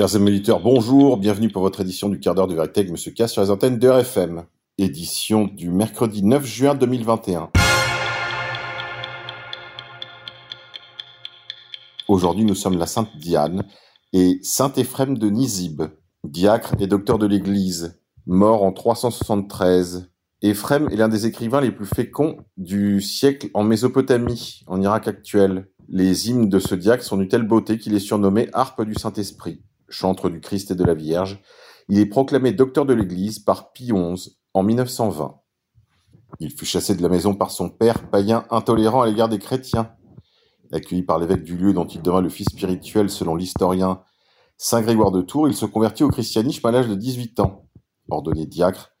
Chers auditeurs, bonjour, bienvenue pour votre édition du quart d'heure de vérité avec Monsieur K sur les antennes de RFM. Édition du mercredi 9 juin 2021. Aujourd'hui, nous sommes la Sainte Diane et Saint Éphrem de Nizib, diacre et docteur de l'Église, mort en 373. Éphrem est l'un des écrivains les plus féconds du siècle en Mésopotamie, en Irak actuel. Les hymnes de ce diacre sont d'une telle beauté qu'il est surnommé harpe du Saint-Esprit chantre du Christ et de la Vierge, il est proclamé docteur de l'Église par Pie XI en 1920. Il fut chassé de la maison par son père, païen intolérant à l'égard des chrétiens. Accueilli par l'évêque du lieu dont il devint le fils spirituel selon l'historien Saint Grégoire de Tours, il se convertit au christianisme à l'âge de 18 ans. Ordonné diacre,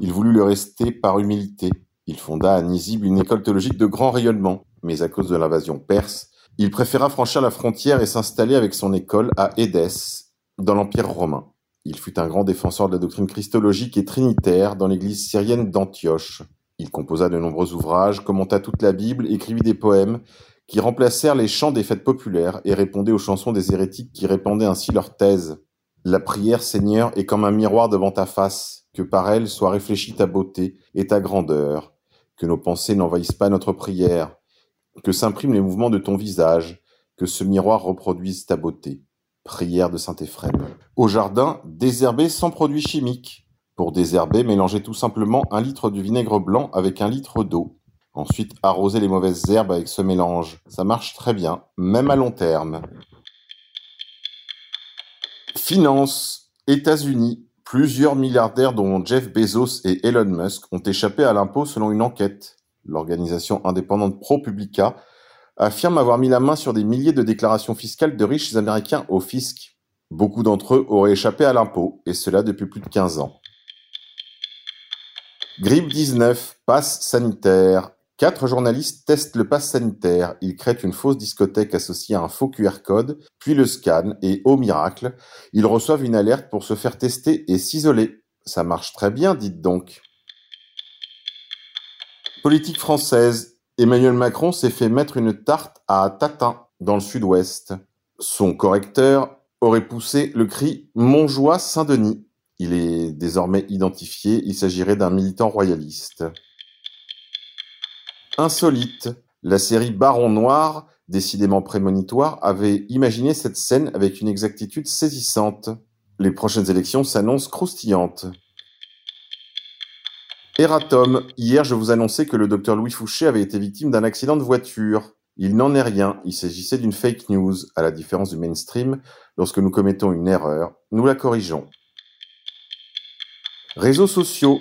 il voulut le rester par humilité. Il fonda à Nizib une école théologique de grand rayonnement, mais à cause de l'invasion perse, il préféra franchir la frontière et s'installer avec son école à Édesse, dans l'Empire romain. Il fut un grand défenseur de la doctrine christologique et trinitaire dans l'église syrienne d'Antioche. Il composa de nombreux ouvrages, commenta toute la Bible, écrivit des poèmes qui remplacèrent les chants des fêtes populaires et répondaient aux chansons des hérétiques qui répandaient ainsi leurs thèses. La prière, Seigneur, est comme un miroir devant ta face, que par elle soit réfléchie ta beauté et ta grandeur, que nos pensées n'envahissent pas notre prière, que s'impriment les mouvements de ton visage, que ce miroir reproduise ta beauté. Prière de saint Éphrem. Au jardin, désherber sans produits chimiques. Pour désherber, mélangez tout simplement un litre de vinaigre blanc avec un litre d'eau. Ensuite, arrosez les mauvaises herbes avec ce mélange. Ça marche très bien, même à long terme. Finance. États-Unis. Plusieurs milliardaires dont Jeff Bezos et Elon Musk ont échappé à l'impôt selon une enquête. L'organisation indépendante ProPublica affirment avoir mis la main sur des milliers de déclarations fiscales de riches américains au fisc. Beaucoup d'entre eux auraient échappé à l'impôt, et cela depuis plus de 15 ans. Grippe 19, passe sanitaire. Quatre journalistes testent le pass sanitaire. Ils créent une fausse discothèque associée à un faux QR code, puis le scannent, et au miracle, ils reçoivent une alerte pour se faire tester et s'isoler. Ça marche très bien, dites donc. Politique française. Emmanuel Macron s'est fait mettre une tarte à Tatin, dans le sud-ouest. Son correcteur aurait poussé le cri Montjoie Saint-Denis. Il est désormais identifié, il s'agirait d'un militant royaliste. Insolite, la série Baron Noir, décidément prémonitoire, avait imaginé cette scène avec une exactitude saisissante. Les prochaines élections s'annoncent croustillantes. Eratom, hier je vous annonçais que le docteur Louis Fouché avait été victime d'un accident de voiture. Il n'en est rien, il s'agissait d'une fake news, à la différence du mainstream, lorsque nous commettons une erreur, nous la corrigeons. Réseaux sociaux.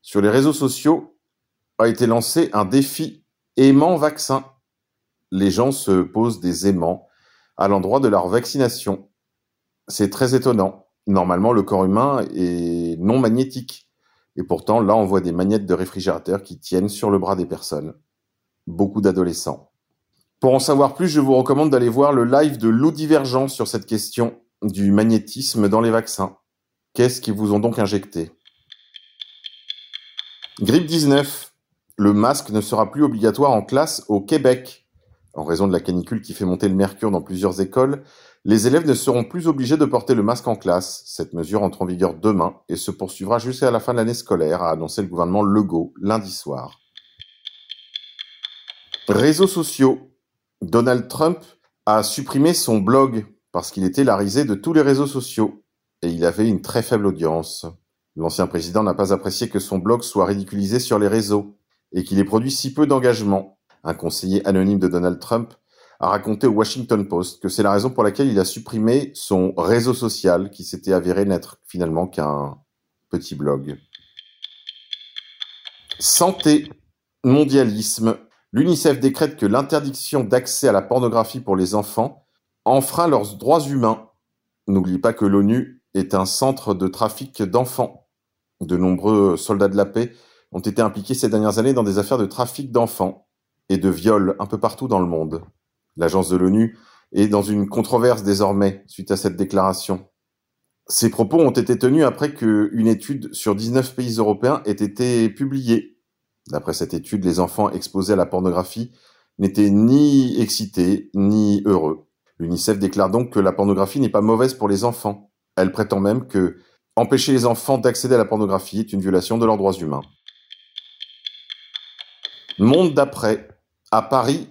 Sur les réseaux sociaux a été lancé un défi aimant vaccin. Les gens se posent des aimants à l'endroit de leur vaccination. C'est très étonnant. Normalement, le corps humain est non magnétique. Et pourtant, là, on voit des magnettes de réfrigérateur qui tiennent sur le bras des personnes. Beaucoup d'adolescents. Pour en savoir plus, je vous recommande d'aller voir le live de Lou Divergent sur cette question du magnétisme dans les vaccins. Qu'est-ce qu'ils vous ont donc injecté? Grippe 19. Le masque ne sera plus obligatoire en classe au Québec. En raison de la canicule qui fait monter le mercure dans plusieurs écoles, les élèves ne seront plus obligés de porter le masque en classe. Cette mesure entre en vigueur demain et se poursuivra jusqu'à la fin de l'année scolaire, a annoncé le gouvernement Legault lundi soir. Réseaux sociaux. Donald Trump a supprimé son blog parce qu'il était la risée de tous les réseaux sociaux et il avait une très faible audience. L'ancien président n'a pas apprécié que son blog soit ridiculisé sur les réseaux et qu'il ait produit si peu d'engagement. Un conseiller anonyme de Donald Trump a raconté au Washington Post que c'est la raison pour laquelle il a supprimé son réseau social qui s'était avéré n'être finalement qu'un petit blog. Santé, mondialisme. L'UNICEF décrète que l'interdiction d'accès à la pornographie pour les enfants enfreint leurs droits humains. N'oubliez pas que l'ONU est un centre de trafic d'enfants. De nombreux soldats de la paix ont été impliqués ces dernières années dans des affaires de trafic d'enfants et de viols un peu partout dans le monde. L'agence de l'ONU est dans une controverse désormais suite à cette déclaration. Ces propos ont été tenus après qu'une étude sur 19 pays européens ait été publiée. D'après cette étude, les enfants exposés à la pornographie n'étaient ni excités ni heureux. L'UNICEF déclare donc que la pornographie n'est pas mauvaise pour les enfants. Elle prétend même que empêcher les enfants d'accéder à la pornographie est une violation de leurs droits humains. Monde d'après. À Paris,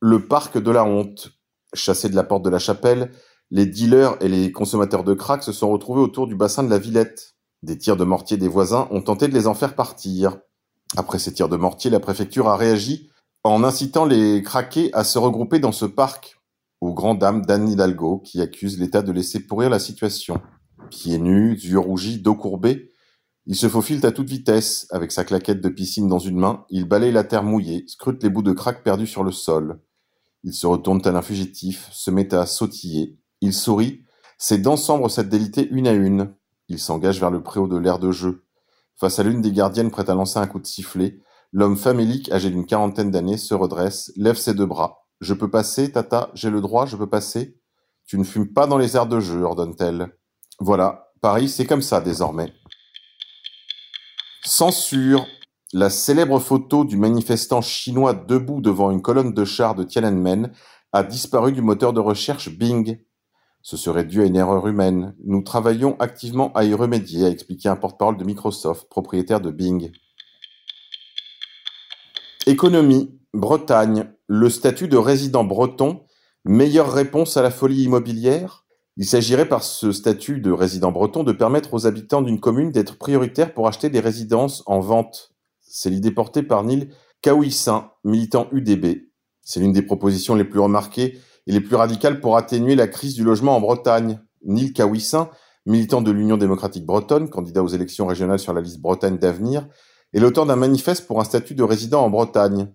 le parc de la honte. Chassés de la porte de la chapelle, les dealers et les consommateurs de crack se sont retrouvés autour du bassin de la Villette. Des tirs de mortier des voisins ont tenté de les en faire partir. Après ces tirs de mortier, la préfecture a réagi en incitant les craqués à se regrouper dans ce parc, aux grandes dames d'Anne Hidalgo qui accuse l'État de laisser pourrir la situation. Pieds nus, yeux rougis, dos courbé, il se faufile à toute vitesse, avec sa claquette de piscine dans une main, il balaye la terre mouillée, scrute les bouts de crack perdus sur le sol. Il se retourne tel un fugitif, se met à sautiller. Il sourit, ses dents sombrent cette délité une à une. Il s'engage vers le préau de l'air de jeu. Face à l'une des gardiennes prête à lancer un coup de sifflet, l'homme famélique, âgé d'une quarantaine d'années, se redresse, lève ses deux bras. Je peux passer, tata, j'ai le droit, je peux passer. Tu ne fumes pas dans les airs de jeu, ordonne-t-elle. Voilà, Paris, c'est comme ça désormais. Censure. La célèbre photo du manifestant chinois debout devant une colonne de chars de Tiananmen a disparu du moteur de recherche Bing. Ce serait dû à une erreur humaine. Nous travaillons activement à y remédier, a expliqué un porte-parole de Microsoft, propriétaire de Bing. Économie. Bretagne. Le statut de résident breton. Meilleure réponse à la folie immobilière? Il s'agirait par ce statut de résident breton de permettre aux habitants d'une commune d'être prioritaires pour acheter des résidences en vente. C'est l'idée portée par Neil Kaouissin, militant UDB. C'est l'une des propositions les plus remarquées et les plus radicales pour atténuer la crise du logement en Bretagne. Neil Kawissin, militant de l'Union démocratique bretonne, candidat aux élections régionales sur la liste Bretagne d'avenir, est l'auteur d'un manifeste pour un statut de résident en Bretagne.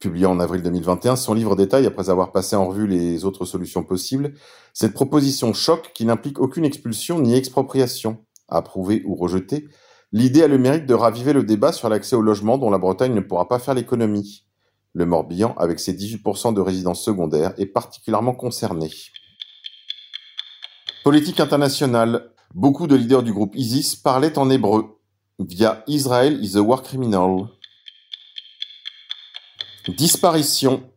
Publié en avril 2021, son livre détaille, après avoir passé en revue les autres solutions possibles, cette proposition choc qui n'implique aucune expulsion ni expropriation. Approuvé ou rejeté, l'idée a le mérite de raviver le débat sur l'accès au logement dont la Bretagne ne pourra pas faire l'économie. Le Morbihan, avec ses 18% de résidences secondaires, est particulièrement concerné. Politique internationale. Beaucoup de leaders du groupe ISIS parlaient en hébreu, via Israel is a war criminal. Disparition.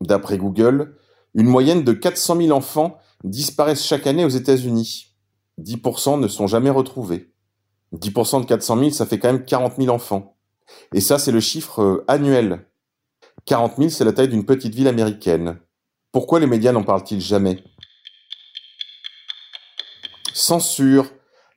D'après Google, une moyenne de 400 000 enfants disparaissent chaque année aux États-Unis. 10% ne sont jamais retrouvés. 10% de 400 000, ça fait quand même 40 000 enfants. Et ça, c'est le chiffre euh, annuel. 40 000, c'est la taille d'une petite ville américaine. Pourquoi les médias n'en parlent-ils jamais? Censure.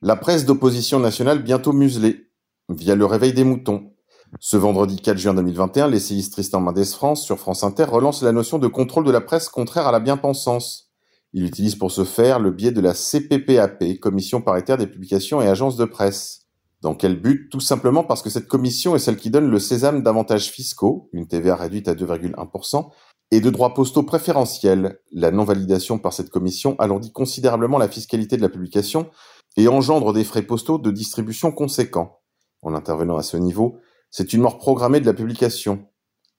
La presse d'opposition nationale bientôt muselée, via le réveil des moutons. Ce vendredi 4 juin 2021, l'essayiste Tristan Mendes France sur France Inter relance la notion de contrôle de la presse contraire à la bien-pensance. Il utilise pour ce faire le biais de la CPPAP, Commission paritaire des publications et agences de presse. Dans quel but? Tout simplement parce que cette commission est celle qui donne le sésame d'avantages fiscaux, une TVA réduite à 2,1%, et de droits postaux préférentiels. La non-validation par cette commission alourdit considérablement la fiscalité de la publication et engendre des frais postaux de distribution conséquents. En intervenant à ce niveau, c'est une mort programmée de la publication.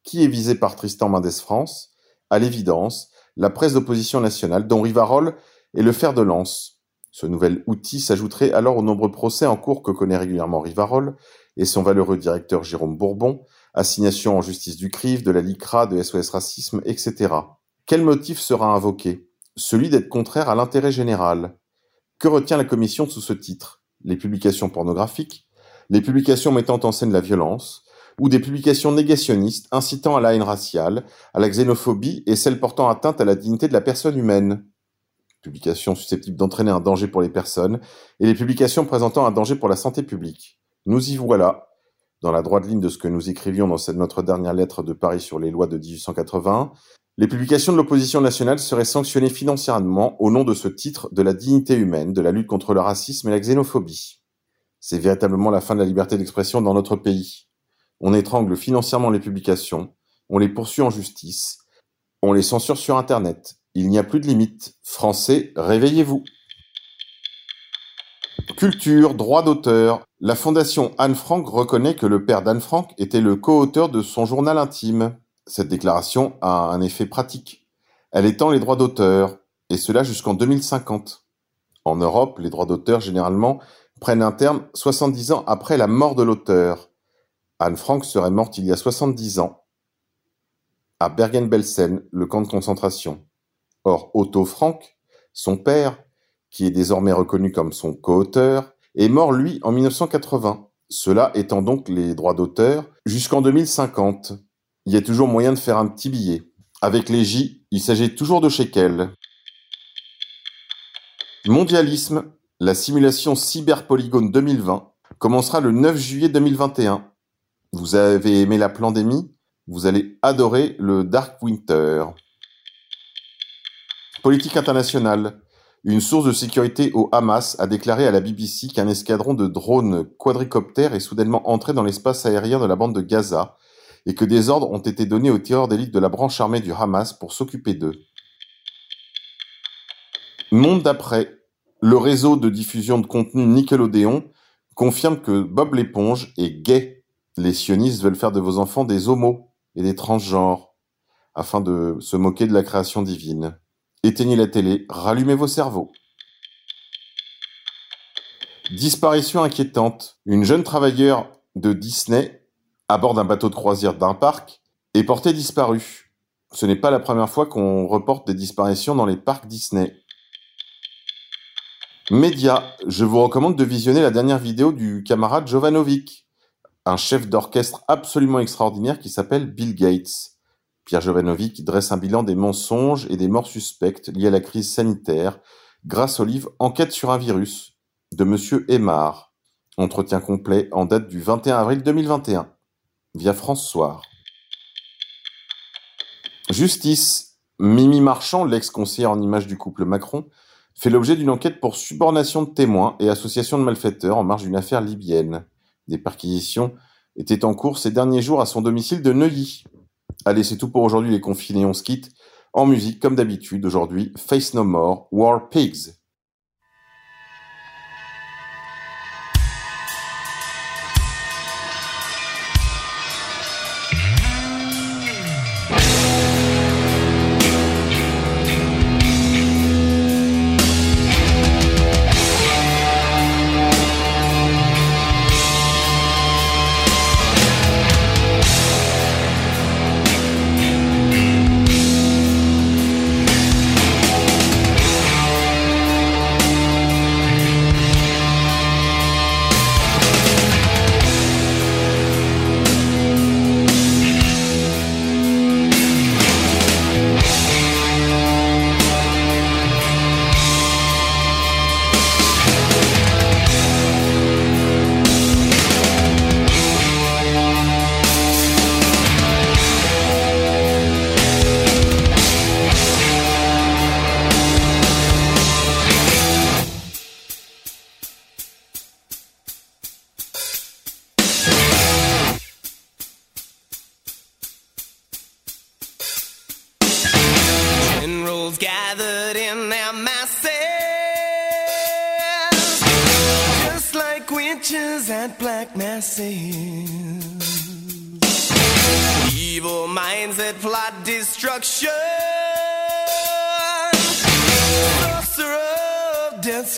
Qui est visé par Tristan Mendes France? À l'évidence, la presse d'opposition nationale, dont Rivarol est le fer de lance. Ce nouvel outil s'ajouterait alors aux nombreux procès en cours que connaît régulièrement Rivarol et son valeureux directeur Jérôme Bourbon, assignation en justice du CRIF, de la LICRA, de SOS Racisme, etc. Quel motif sera invoqué? Celui d'être contraire à l'intérêt général. Que retient la commission sous ce titre? Les publications pornographiques, les publications mettant en scène la violence, ou des publications négationnistes incitant à la haine raciale, à la xénophobie et celles portant atteinte à la dignité de la personne humaine publications susceptibles d'entraîner un danger pour les personnes, et les publications présentant un danger pour la santé publique. Nous y voilà, dans la droite ligne de ce que nous écrivions dans cette, notre dernière lettre de Paris sur les lois de 1880, les publications de l'opposition nationale seraient sanctionnées financièrement au nom de ce titre de la dignité humaine, de la lutte contre le racisme et la xénophobie. C'est véritablement la fin de la liberté d'expression dans notre pays. On étrangle financièrement les publications, on les poursuit en justice, on les censure sur Internet, il n'y a plus de limite. Français, réveillez-vous. Culture, droit d'auteur. La fondation Anne Frank reconnaît que le père d'Anne Frank était le co-auteur de son journal intime. Cette déclaration a un effet pratique. Elle étend les droits d'auteur, et cela jusqu'en 2050. En Europe, les droits d'auteur généralement prennent un terme 70 ans après la mort de l'auteur. Anne Frank serait morte il y a 70 ans à Bergen-Belsen, le camp de concentration. Or, Otto Frank, son père, qui est désormais reconnu comme son co-auteur, est mort lui en 1980. Cela étant donc les droits d'auteur jusqu'en 2050. Il y a toujours moyen de faire un petit billet. Avec les J, il s'agit toujours de shekels. Mondialisme, la simulation Cyberpolygone 2020 commencera le 9 juillet 2021. Vous avez aimé la pandémie? Vous allez adorer le Dark Winter. Politique internationale. Une source de sécurité au Hamas a déclaré à la BBC qu'un escadron de drones quadricoptères est soudainement entré dans l'espace aérien de la bande de Gaza et que des ordres ont été donnés aux tireurs d'élite de la branche armée du Hamas pour s'occuper d'eux. Monde d'après. Le réseau de diffusion de contenu Nickelodeon confirme que Bob l'éponge est gay. Les sionistes veulent faire de vos enfants des homos et des transgenres afin de se moquer de la création divine. Éteignez la télé, rallumez vos cerveaux. Disparition inquiétante. Une jeune travailleure de Disney à bord d'un bateau de croisière d'un parc est portée disparue. Ce n'est pas la première fois qu'on reporte des disparitions dans les parcs Disney. Média, je vous recommande de visionner la dernière vidéo du camarade Jovanovic, un chef d'orchestre absolument extraordinaire qui s'appelle Bill Gates. Pierre Jovanovic dresse un bilan des mensonges et des morts suspectes liées à la crise sanitaire grâce au livre Enquête sur un virus de Monsieur Aymar. Entretien complet en date du 21 avril 2021 via France Soir. Justice. Mimi Marchand, l'ex-conseillère en images du couple Macron, fait l'objet d'une enquête pour subornation de témoins et association de malfaiteurs en marge d'une affaire libyenne. Des perquisitions étaient en cours ces derniers jours à son domicile de Neuilly. Allez, c'est tout pour aujourd'hui les confinés, on se quitte. En musique, comme d'habitude, aujourd'hui, Face No More, War Pigs.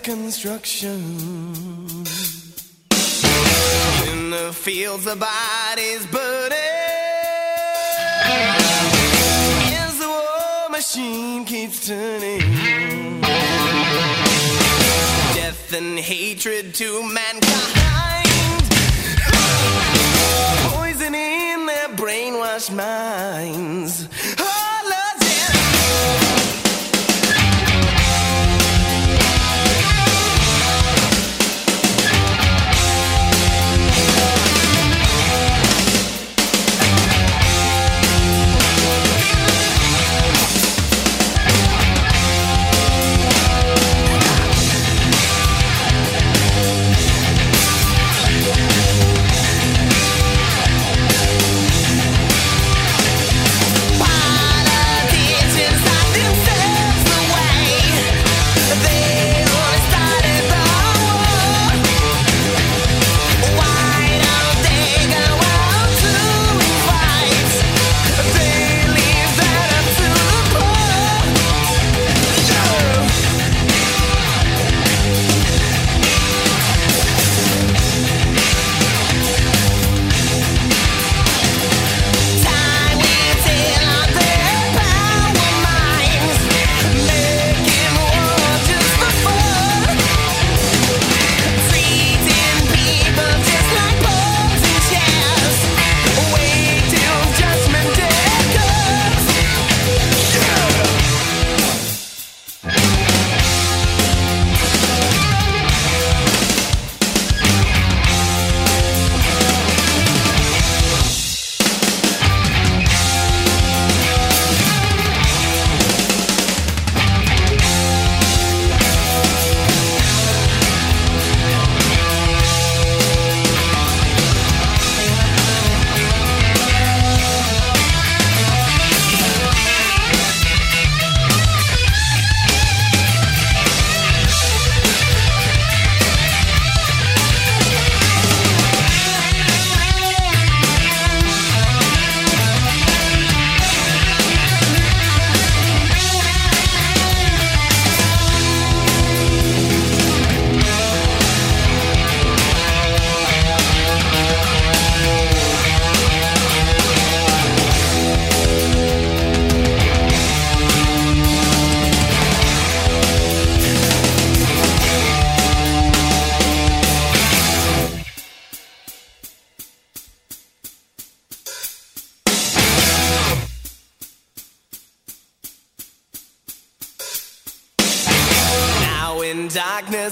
Construction. In the fields, the bodies burning. As the war machine keeps turning. Death and hatred to mankind. Brainwashed minds. Oh,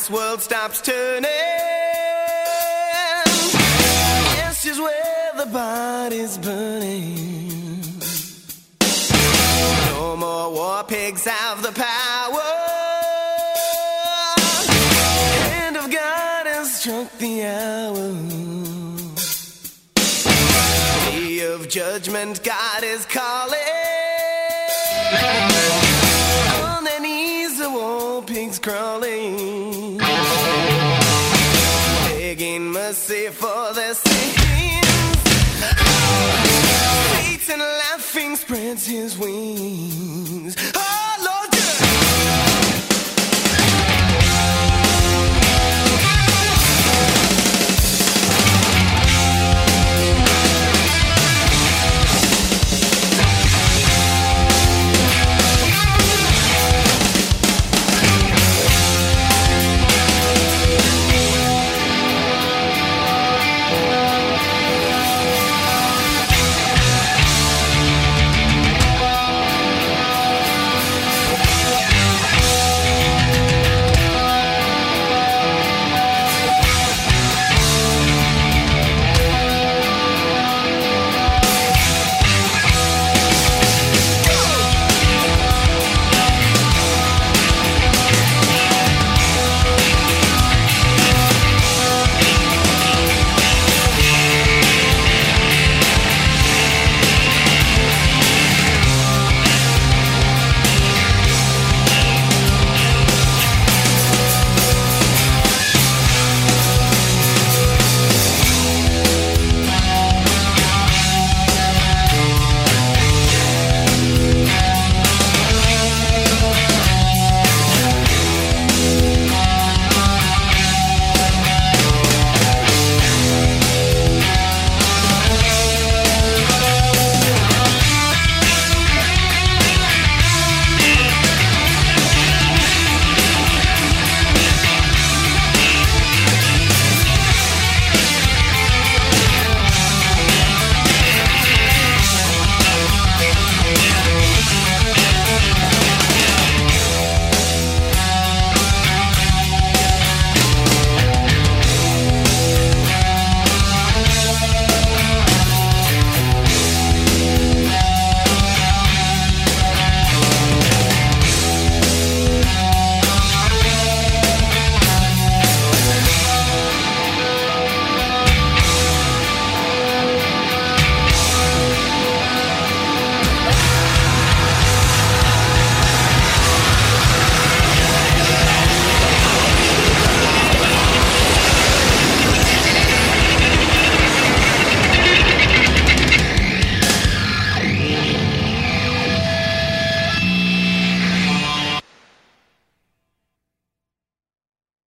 darkness world stops turning. This is where the body's burning. No more war pigs have the power. Hand of God has struck the hour. Day of judgment, God is calling.